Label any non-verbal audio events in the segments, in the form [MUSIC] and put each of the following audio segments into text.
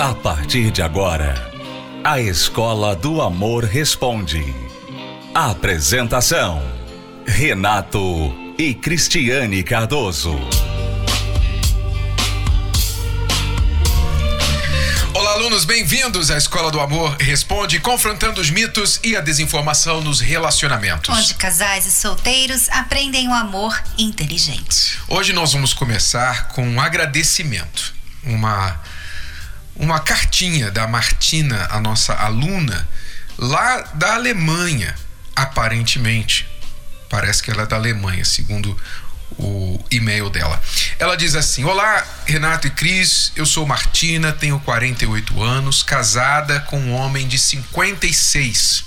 A partir de agora, a Escola do Amor Responde. Apresentação: Renato e Cristiane Cardoso. Olá, alunos, bem-vindos à Escola do Amor Responde, confrontando os mitos e a desinformação nos relacionamentos. Onde casais e solteiros aprendem o amor inteligente. Hoje nós vamos começar com um agradecimento, uma uma cartinha da Martina, a nossa aluna, lá da Alemanha, aparentemente. Parece que ela é da Alemanha, segundo o e-mail dela. Ela diz assim: Olá, Renato e Cris, eu sou Martina, tenho 48 anos, casada com um homem de 56.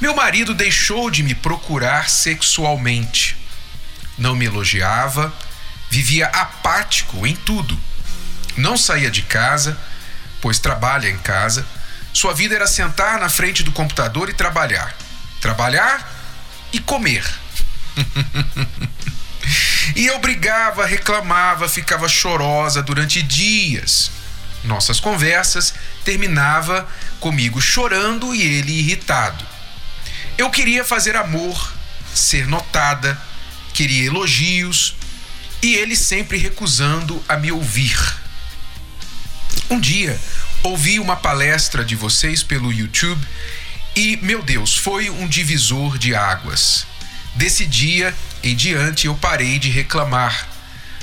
Meu marido deixou de me procurar sexualmente. Não me elogiava, vivia apático em tudo não saía de casa, pois trabalha em casa. Sua vida era sentar na frente do computador e trabalhar. Trabalhar e comer. [LAUGHS] e eu brigava, reclamava, ficava chorosa durante dias. Nossas conversas terminava comigo chorando e ele irritado. Eu queria fazer amor, ser notada, queria elogios e ele sempre recusando a me ouvir. Um dia ouvi uma palestra de vocês pelo YouTube e, meu Deus, foi um divisor de águas. Desse dia em diante eu parei de reclamar.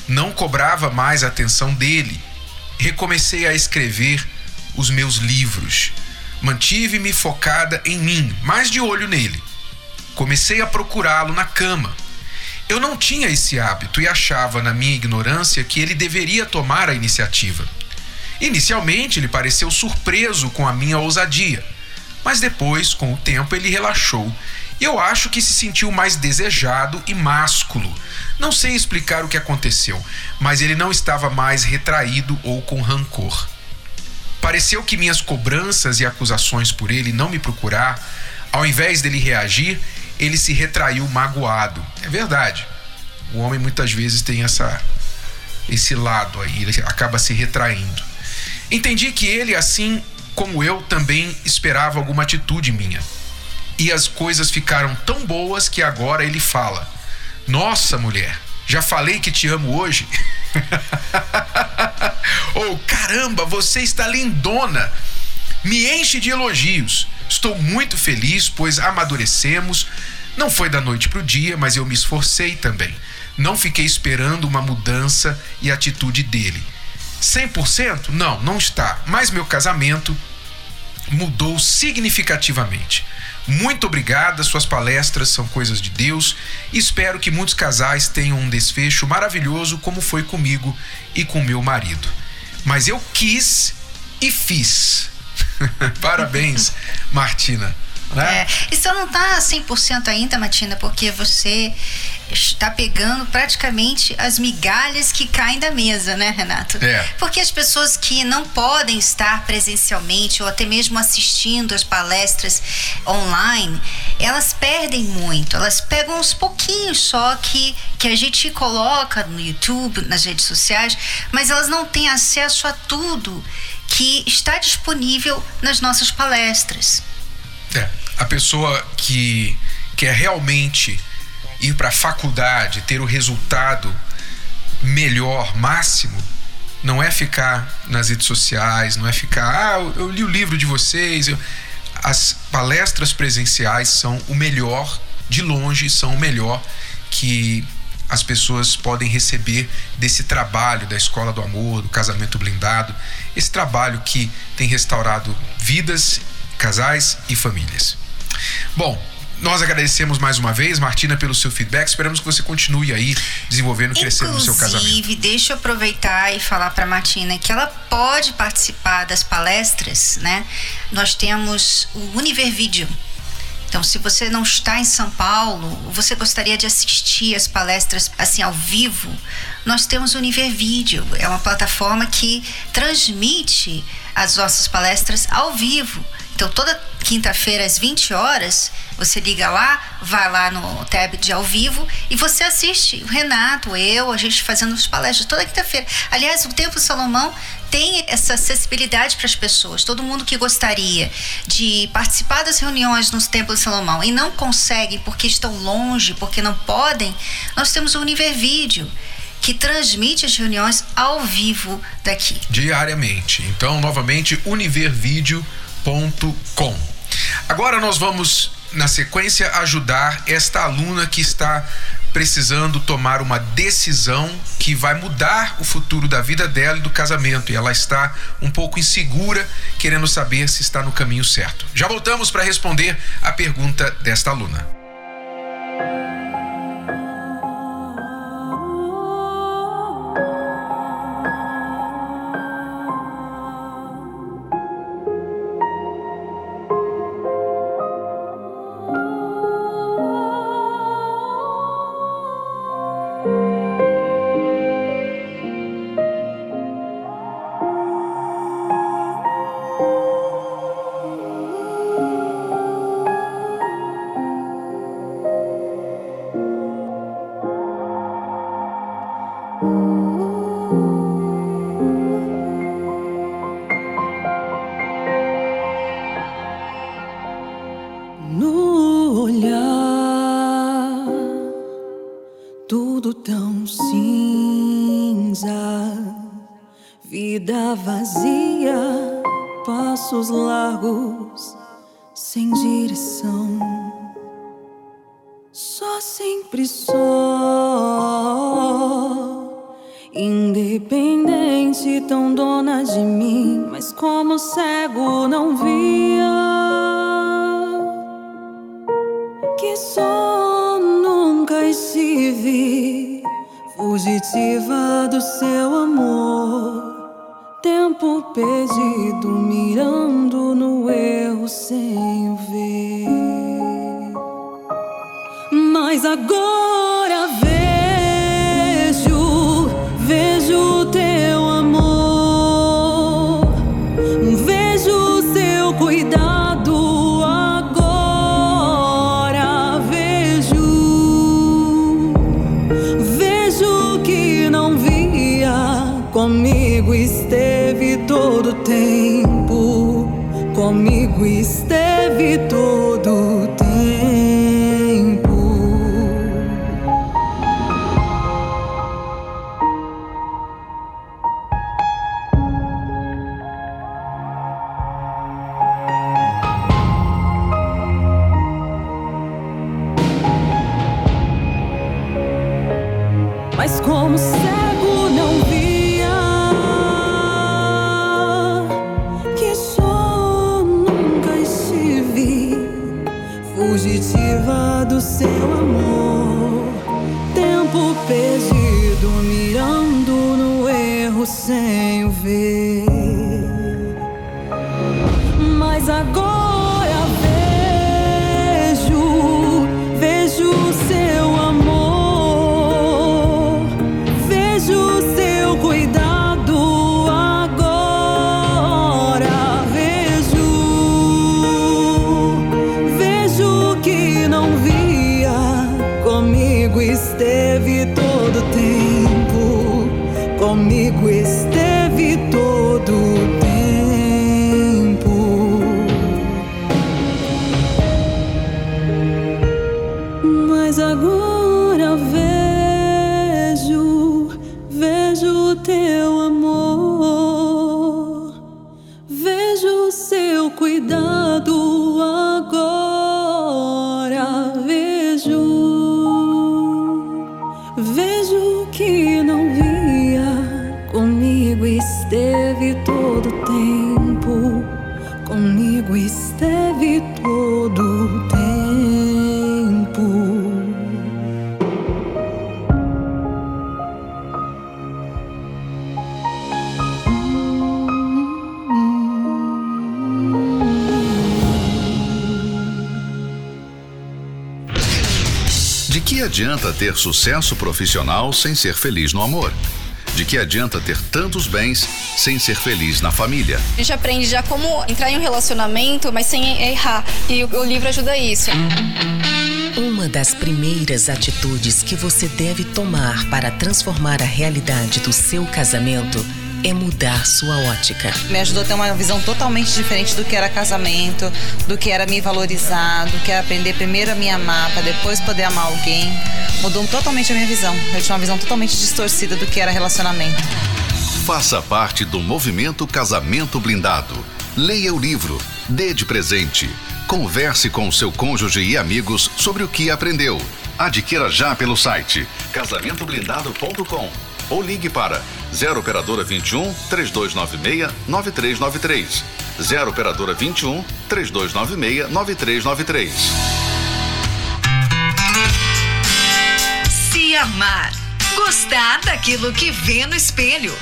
Não cobrava mais a atenção dele. Recomecei a escrever os meus livros. Mantive-me focada em mim, mais de olho nele. Comecei a procurá-lo na cama. Eu não tinha esse hábito e achava, na minha ignorância, que ele deveria tomar a iniciativa. Inicialmente, ele pareceu surpreso com a minha ousadia, mas depois, com o tempo, ele relaxou e eu acho que se sentiu mais desejado e másculo. Não sei explicar o que aconteceu, mas ele não estava mais retraído ou com rancor. Pareceu que minhas cobranças e acusações por ele não me procurar, ao invés dele reagir, ele se retraiu magoado. É verdade. O homem muitas vezes tem essa esse lado aí, ele acaba se retraindo. Entendi que ele, assim como eu, também esperava alguma atitude minha. E as coisas ficaram tão boas que agora ele fala: Nossa, mulher, já falei que te amo hoje? [LAUGHS] oh, caramba, você está lindona! Me enche de elogios. Estou muito feliz, pois amadurecemos. Não foi da noite para o dia, mas eu me esforcei também. Não fiquei esperando uma mudança e atitude dele. 100%? Não, não está. Mas meu casamento mudou significativamente. Muito obrigada, suas palestras são coisas de Deus. Espero que muitos casais tenham um desfecho maravilhoso, como foi comigo e com meu marido. Mas eu quis e fiz. [LAUGHS] Parabéns, Martina. Né? É, e só não tá 100% ainda, Matina, porque você está pegando praticamente as migalhas que caem da mesa, né, Renato? É. Porque as pessoas que não podem estar presencialmente ou até mesmo assistindo as palestras online, elas perdem muito. Elas pegam uns pouquinhos só que, que a gente coloca no YouTube, nas redes sociais, mas elas não têm acesso a tudo que está disponível nas nossas palestras. É, a pessoa que quer realmente ir para a faculdade, ter o resultado melhor, máximo, não é ficar nas redes sociais, não é ficar, ah, eu li o livro de vocês. Eu... As palestras presenciais são o melhor, de longe, são o melhor que as pessoas podem receber desse trabalho da Escola do Amor, do Casamento Blindado, esse trabalho que tem restaurado vidas, casais e famílias. Bom, nós agradecemos mais uma vez, Martina, pelo seu feedback. Esperamos que você continue aí desenvolvendo, crescendo Inclusive, no seu casamento. Inclusive, deixa eu aproveitar e falar para Martina que ela pode participar das palestras, né? Nós temos o Univer Video. Então, se você não está em São Paulo, você gostaria de assistir as palestras assim ao vivo, nós temos o Univer Video. É uma plataforma que transmite as nossas palestras ao vivo. Então, toda quinta-feira às 20 horas, Você liga lá, vai lá no tab de ao vivo e você assiste o Renato, eu, a gente fazendo os palestras toda quinta-feira. Aliás, o Templo Salomão tem essa acessibilidade para as pessoas. Todo mundo que gostaria de participar das reuniões no Templo Salomão e não consegue porque estão longe, porque não podem, nós temos o Univer Vídeo que transmite as reuniões ao vivo daqui. Diariamente. Então, novamente, Agora nós vamos, na sequência, ajudar esta aluna que está precisando tomar uma decisão que vai mudar o futuro da vida dela e do casamento. E ela está um pouco insegura, querendo saber se está no caminho certo. Já voltamos para responder a pergunta desta aluna. sempre só. Independente, tão dona de mim, mas como cego não via. Que só nunca estive fugitiva do seu amor. Tempo perdido, mirando no erro, Senhor. Agora vejo, vejo o teu amor, vejo o seu cuidado. Agora vejo, vejo que não via. Comigo esteve todo tempo, comigo esteve todo mas agora. Adianta ter sucesso profissional sem ser feliz no amor? De que adianta ter tantos bens sem ser feliz na família. A gente aprende já como entrar em um relacionamento, mas sem errar. E o, o livro ajuda isso. Uma das primeiras atitudes que você deve tomar para transformar a realidade do seu casamento é mudar sua ótica. Me ajudou a ter uma visão totalmente diferente do que era casamento, do que era me valorizar, do que era aprender primeiro a me amar, para depois poder amar alguém. Mudou totalmente a minha visão. Eu tinha uma visão totalmente distorcida do que era relacionamento. Faça parte do movimento Casamento Blindado. Leia o livro, dê de presente. Converse com seu cônjuge e amigos sobre o que aprendeu. Adquira já pelo site casamentoblindado.com ou ligue para 0 operadora 21 3296 9393. 0 operadora 21 3296 9393. Se amar, gostar daquilo que vê no espelho,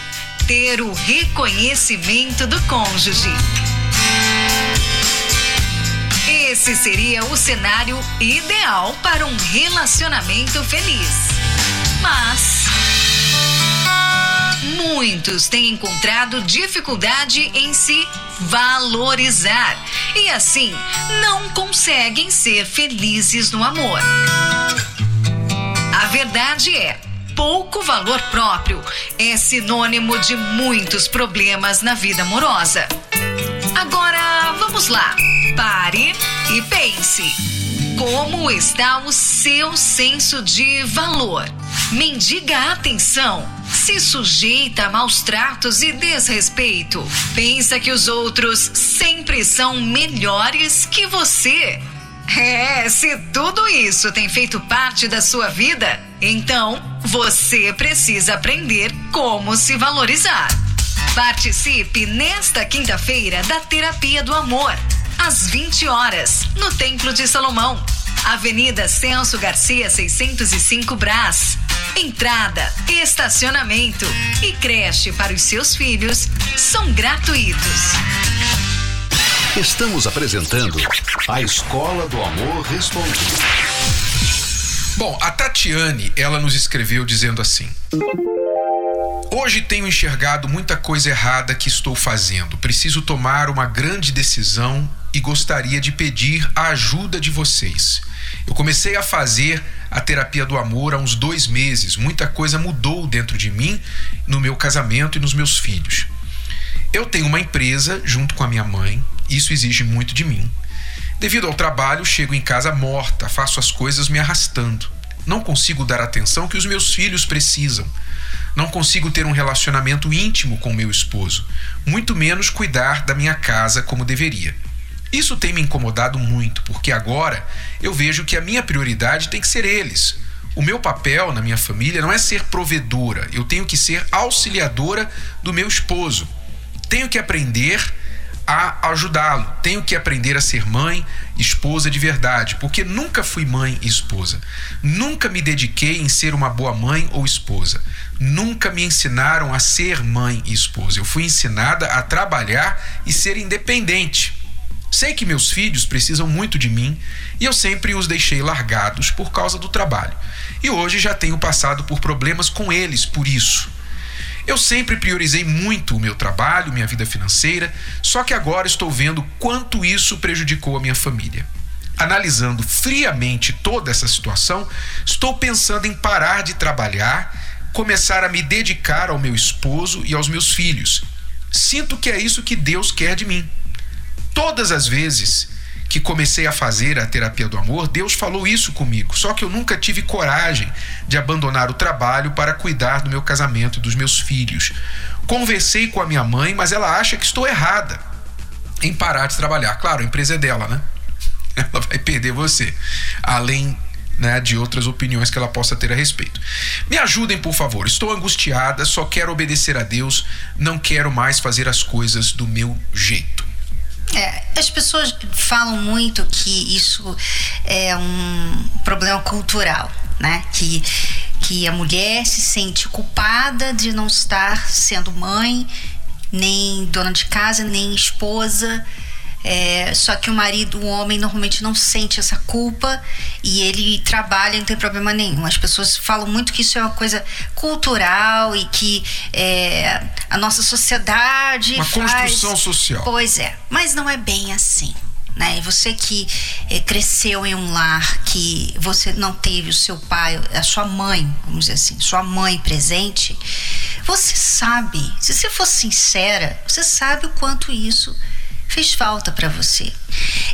ter o reconhecimento do cônjuge. Esse seria o cenário ideal para um relacionamento feliz. Mas muitos têm encontrado dificuldade em se valorizar e assim não conseguem ser felizes no amor. A verdade é, pouco valor próprio é sinônimo de muitos problemas na vida amorosa. Agora, vamos lá. Pare e pense. Como está o seu senso de valor? Mendiga atenção? Se sujeita a maus tratos e desrespeito? Pensa que os outros sempre são melhores que você? É, se tudo isso tem feito parte da sua vida, então você precisa aprender como se valorizar. Participe nesta quinta-feira da Terapia do Amor, às 20 horas, no Templo de Salomão, Avenida Celso Garcia 605 Brás. Entrada, estacionamento e creche para os seus filhos são gratuitos. Estamos apresentando a Escola do Amor Responde. Bom, a Tatiane, ela nos escreveu dizendo assim: Hoje tenho enxergado muita coisa errada que estou fazendo. Preciso tomar uma grande decisão e gostaria de pedir a ajuda de vocês. Eu comecei a fazer a terapia do amor há uns dois meses. Muita coisa mudou dentro de mim, no meu casamento e nos meus filhos. Eu tenho uma empresa junto com a minha mãe, isso exige muito de mim. Devido ao trabalho, chego em casa morta, faço as coisas me arrastando. Não consigo dar atenção que os meus filhos precisam. Não consigo ter um relacionamento íntimo com meu esposo, muito menos cuidar da minha casa como deveria. Isso tem me incomodado muito, porque agora eu vejo que a minha prioridade tem que ser eles. O meu papel na minha família não é ser provedora, eu tenho que ser auxiliadora do meu esposo. Tenho que aprender a ajudá-lo. Tenho que aprender a ser mãe, esposa de verdade, porque nunca fui mãe e esposa. Nunca me dediquei em ser uma boa mãe ou esposa. Nunca me ensinaram a ser mãe e esposa. Eu fui ensinada a trabalhar e ser independente. Sei que meus filhos precisam muito de mim e eu sempre os deixei largados por causa do trabalho. E hoje já tenho passado por problemas com eles por isso. Eu sempre priorizei muito o meu trabalho, minha vida financeira, só que agora estou vendo quanto isso prejudicou a minha família. Analisando friamente toda essa situação, estou pensando em parar de trabalhar, começar a me dedicar ao meu esposo e aos meus filhos. Sinto que é isso que Deus quer de mim. Todas as vezes que comecei a fazer a terapia do amor, Deus falou isso comigo. Só que eu nunca tive coragem de abandonar o trabalho para cuidar do meu casamento e dos meus filhos. Conversei com a minha mãe, mas ela acha que estou errada em parar de trabalhar. Claro, a empresa é dela, né? [LAUGHS] Ela vai perder você. Além né, de outras opiniões que ela possa ter a respeito. Me ajudem, por favor. Estou angustiada, só quero obedecer a Deus, não quero mais fazer as coisas do meu jeito. É, as pessoas falam muito que isso é um problema cultural, né? Que, que a mulher se sente culpada de não estar sendo mãe, nem dona de casa, nem esposa. É, só que o marido, o homem, normalmente não sente essa culpa e ele trabalha, não tem problema nenhum. As pessoas falam muito que isso é uma coisa cultural e que é, a nossa sociedade. Uma faz... construção social. Pois é, mas não é bem assim. Né? E você que é, cresceu em um lar que você não teve o seu pai, a sua mãe, vamos dizer assim, sua mãe presente, você sabe, se você for sincera, você sabe o quanto isso fez falta para você.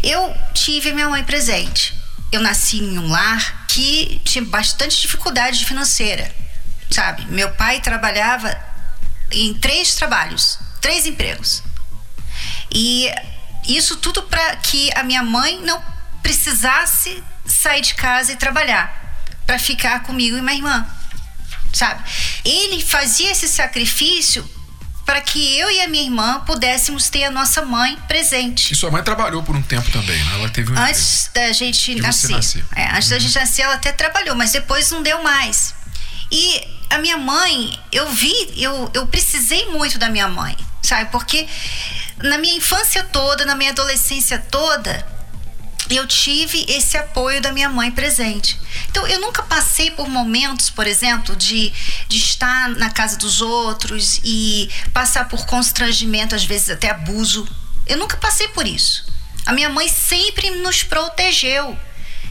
Eu tive minha mãe presente. Eu nasci em um lar que tinha bastante dificuldade financeira, sabe? Meu pai trabalhava em três trabalhos, três empregos. E isso tudo para que a minha mãe não precisasse sair de casa e trabalhar, para ficar comigo e minha irmã. Sabe? Ele fazia esse sacrifício para que eu e a minha irmã pudéssemos ter a nossa mãe presente. E sua mãe trabalhou por um tempo também, né? Ela teve um Antes da gente nascer. É, antes uhum. da gente nascer, ela até trabalhou, mas depois não deu mais. E a minha mãe, eu vi, eu, eu precisei muito da minha mãe, sabe? Porque na minha infância toda, na minha adolescência toda, eu tive esse apoio da minha mãe presente. Então, eu nunca passei por momentos, por exemplo, de, de estar na casa dos outros e passar por constrangimento, às vezes até abuso. Eu nunca passei por isso. A minha mãe sempre nos protegeu.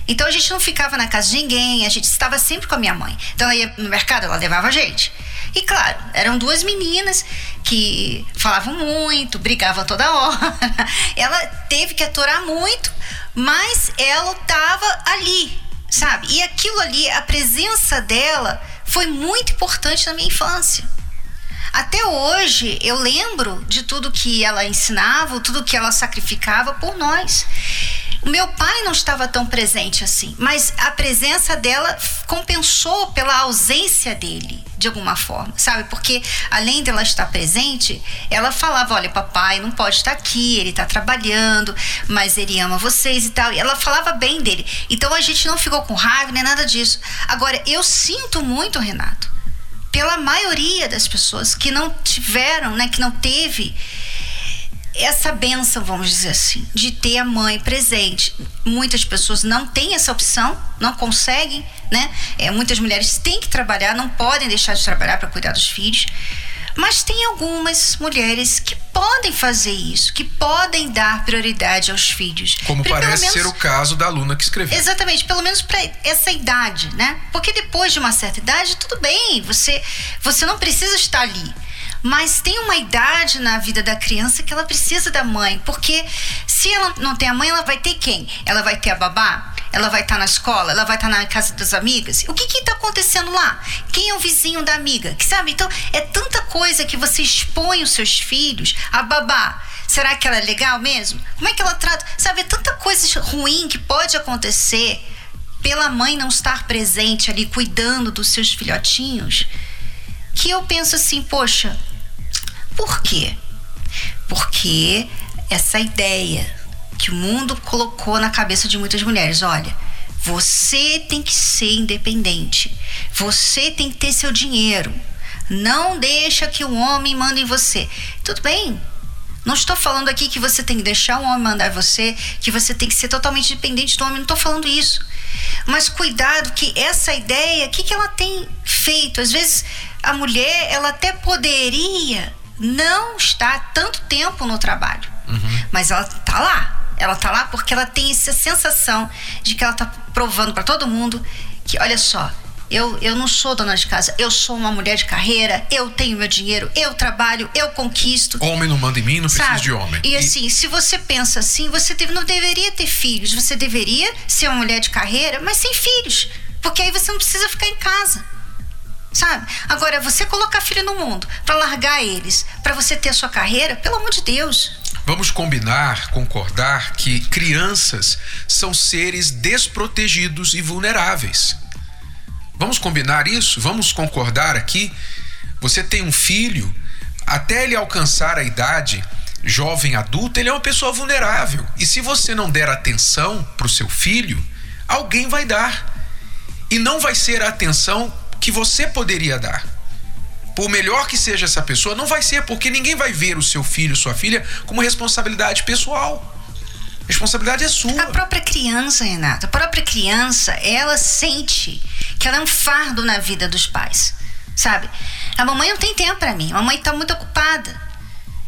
Então a gente não ficava na casa de ninguém, a gente estava sempre com a minha mãe. Então ela ia no mercado, ela levava a gente. E claro, eram duas meninas que falavam muito, brigavam toda hora. [LAUGHS] Ela teve que aturar muito, mas ela estava ali, sabe? E aquilo ali, a presença dela foi muito importante na minha infância. Até hoje eu lembro de tudo que ela ensinava, tudo que ela sacrificava por nós. O meu pai não estava tão presente assim, mas a presença dela compensou pela ausência dele, de alguma forma, sabe? Porque além dela estar presente, ela falava: olha, papai não pode estar aqui, ele está trabalhando, mas ele ama vocês e tal. E ela falava bem dele. Então a gente não ficou com raiva nem nada disso. Agora, eu sinto muito, Renato, pela maioria das pessoas que não tiveram, né, que não teve essa benção, vamos dizer assim, de ter a mãe presente. Muitas pessoas não têm essa opção, não conseguem, né? É, muitas mulheres têm que trabalhar, não podem deixar de trabalhar para cuidar dos filhos. Mas tem algumas mulheres que podem fazer isso, que podem dar prioridade aos filhos. Como parece menos, ser o caso da aluna que escreveu. Exatamente, pelo menos para essa idade, né? Porque depois de uma certa idade, tudo bem, você, você não precisa estar ali mas tem uma idade na vida da criança que ela precisa da mãe, porque se ela não tem a mãe, ela vai ter quem? Ela vai ter a babá? Ela vai estar tá na escola? Ela vai estar tá na casa das amigas? O que está acontecendo lá? Quem é o vizinho da amiga? Que sabe? Então é tanta coisa que você expõe os seus filhos a babá. Será que ela é legal mesmo? Como é que ela trata? Sabe, é tanta coisa ruim que pode acontecer pela mãe não estar presente ali cuidando dos seus filhotinhos que eu penso assim, poxa, por quê? Porque essa ideia que o mundo colocou na cabeça de muitas mulheres, olha, você tem que ser independente. Você tem que ter seu dinheiro. Não deixa que o homem mande em você. Tudo bem. Não estou falando aqui que você tem que deixar o homem mandar você, que você tem que ser totalmente dependente do homem. Não estou falando isso. Mas cuidado que essa ideia, o que, que ela tem feito? Às vezes a mulher, ela até poderia não estar tanto tempo no trabalho, uhum. mas ela tá lá. Ela tá lá porque ela tem essa sensação de que ela tá provando para todo mundo que, olha só, eu, eu não sou dona de casa, eu sou uma mulher de carreira, eu tenho meu dinheiro, eu trabalho, eu conquisto. Homem não manda em mim, não Sabe? preciso de homem. E, e assim, se você pensa assim, você deve, não deveria ter filhos, você deveria ser uma mulher de carreira, mas sem filhos. Porque aí você não precisa ficar em casa sabe? Agora, você colocar filho no mundo para largar eles, para você ter a sua carreira, pelo amor de Deus. Vamos combinar, concordar que crianças são seres desprotegidos e vulneráveis. Vamos combinar isso? Vamos concordar aqui? Você tem um filho, até ele alcançar a idade jovem adulta, ele é uma pessoa vulnerável. E se você não der atenção para o seu filho, alguém vai dar. E não vai ser a atenção que você poderia dar. Por melhor que seja essa pessoa, não vai ser, porque ninguém vai ver o seu filho, sua filha, como responsabilidade pessoal, A responsabilidade é sua. A própria criança, Renata, a própria criança, ela sente que ela é um fardo na vida dos pais, sabe? A mamãe não tem tempo para mim, a mamãe tá muito ocupada.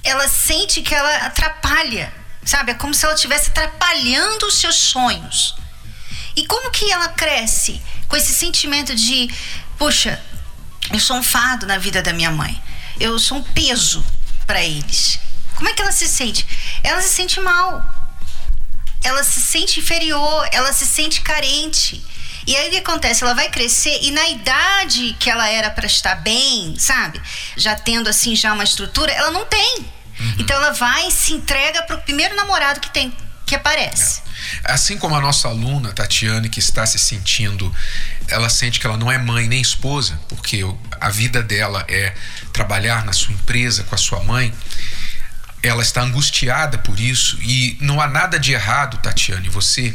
Ela sente que ela atrapalha, sabe? É como se ela estivesse atrapalhando os seus sonhos. E como que ela cresce com esse sentimento de, poxa, eu sou um fardo na vida da minha mãe. Eu sou um peso para eles. Como é que ela se sente? Ela se sente mal. Ela se sente inferior, ela se sente carente. E aí o que acontece? Ela vai crescer e na idade que ela era para estar bem, sabe? Já tendo assim já uma estrutura, ela não tem. Uhum. Então ela vai e se entrega pro primeiro namorado que tem, que aparece. Assim como a nossa aluna Tatiane que está se sentindo, ela sente que ela não é mãe nem esposa, porque a vida dela é trabalhar na sua empresa com a sua mãe ela está angustiada por isso e não há nada de errado, Tatiane, você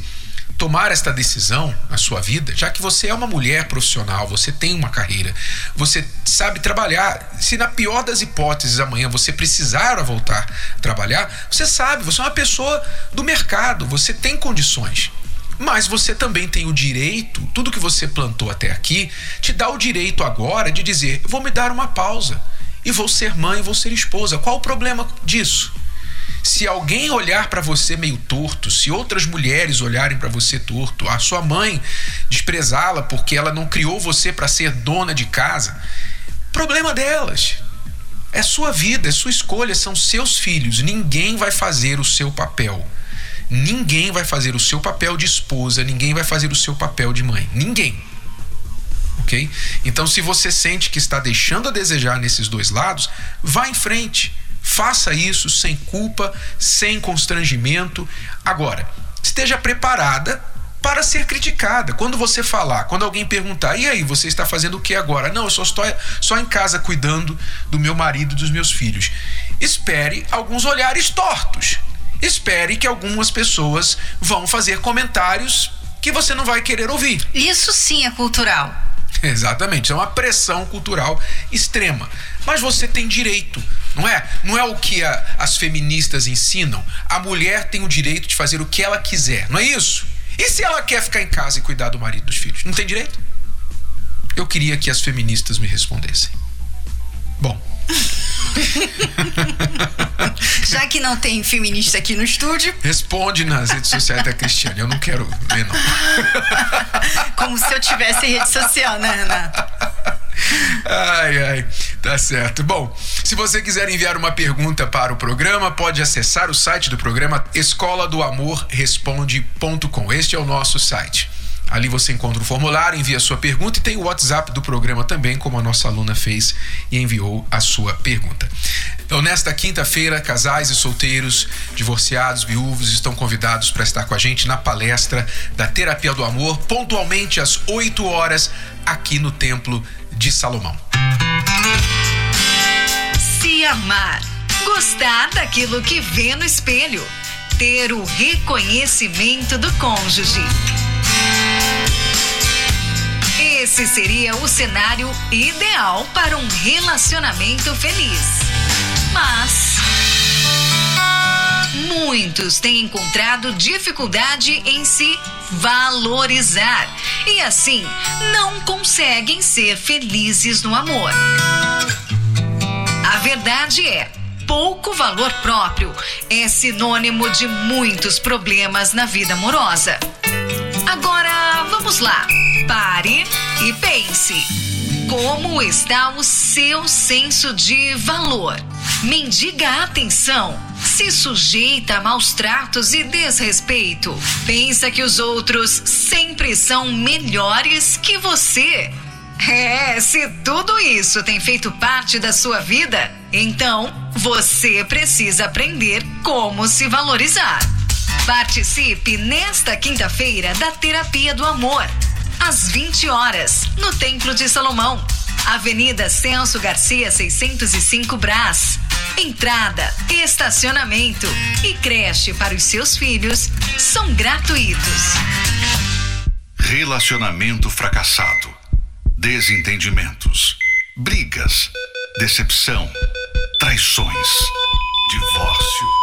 tomar esta decisão na sua vida, já que você é uma mulher profissional, você tem uma carreira, você sabe trabalhar. Se na pior das hipóteses amanhã você precisar voltar a trabalhar, você sabe, você é uma pessoa do mercado, você tem condições. Mas você também tem o direito, tudo que você plantou até aqui, te dá o direito agora de dizer: vou me dar uma pausa e vou ser mãe, vou ser esposa. Qual o problema disso? Se alguém olhar para você meio torto, se outras mulheres olharem para você torto, a sua mãe desprezá-la porque ela não criou você para ser dona de casa, problema delas. É sua vida, é sua escolha, são seus filhos. Ninguém vai fazer o seu papel. Ninguém vai fazer o seu papel de esposa, ninguém vai fazer o seu papel de mãe. Ninguém ok? Então, se você sente que está deixando a desejar nesses dois lados, vá em frente. Faça isso sem culpa, sem constrangimento. Agora, esteja preparada para ser criticada. Quando você falar, quando alguém perguntar, e aí, você está fazendo o que agora? Não, eu só estou só em casa cuidando do meu marido e dos meus filhos. Espere alguns olhares tortos. Espere que algumas pessoas vão fazer comentários que você não vai querer ouvir. Isso sim é cultural. [LAUGHS] Exatamente, é uma pressão cultural extrema. Mas você tem direito, não é? Não é o que a, as feministas ensinam. A mulher tem o direito de fazer o que ela quiser, não é isso? E se ela quer ficar em casa e cuidar do marido e dos filhos? Não tem direito? Eu queria que as feministas me respondessem. Bom. [LAUGHS] Já que não tem feminista aqui no estúdio. Responde nas redes sociais da Cristiane. Eu não quero ver, não. [LAUGHS] Como se eu tivesse rede social, né, Renato? Ai, ai, tá certo. Bom, se você quiser enviar uma pergunta para o programa, pode acessar o site do programa escola do amor responde.com. Este é o nosso site. Ali você encontra o formulário, envia a sua pergunta e tem o WhatsApp do programa também, como a nossa aluna fez e enviou a sua pergunta. Então, nesta quinta-feira, casais e solteiros, divorciados, viúvos estão convidados para estar com a gente na palestra da Terapia do Amor, pontualmente às 8 horas, aqui no Templo de Salomão. Se amar, gostar daquilo que vê no espelho, ter o reconhecimento do cônjuge. Esse seria o cenário ideal para um relacionamento feliz. Mas muitos têm encontrado dificuldade em se valorizar e assim não conseguem ser felizes no amor. A verdade é, pouco valor próprio é sinônimo de muitos problemas na vida amorosa. Agora, vamos lá. Pare e pense. Como está o seu senso de valor? Mendiga atenção? Se sujeita a maus tratos e desrespeito? Pensa que os outros sempre são melhores que você? É, se tudo isso tem feito parte da sua vida, então você precisa aprender como se valorizar. Participe nesta quinta-feira da Terapia do Amor às 20 horas, no Templo de Salomão. Avenida Celso Garcia, 605 Brás. Entrada, estacionamento e creche para os seus filhos são gratuitos. Relacionamento fracassado. Desentendimentos. Brigas. Decepção. Traições. Divórcio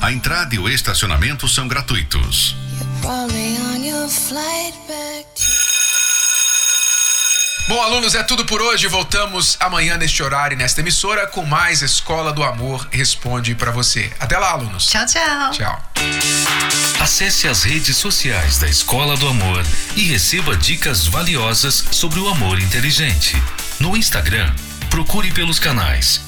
A entrada e o estacionamento são gratuitos. Bom, alunos, é tudo por hoje. Voltamos amanhã neste horário e nesta emissora com mais Escola do Amor Responde para você. Até lá, alunos. Tchau, tchau. Tchau. Acesse as redes sociais da Escola do Amor e receba dicas valiosas sobre o amor inteligente. No Instagram, procure pelos canais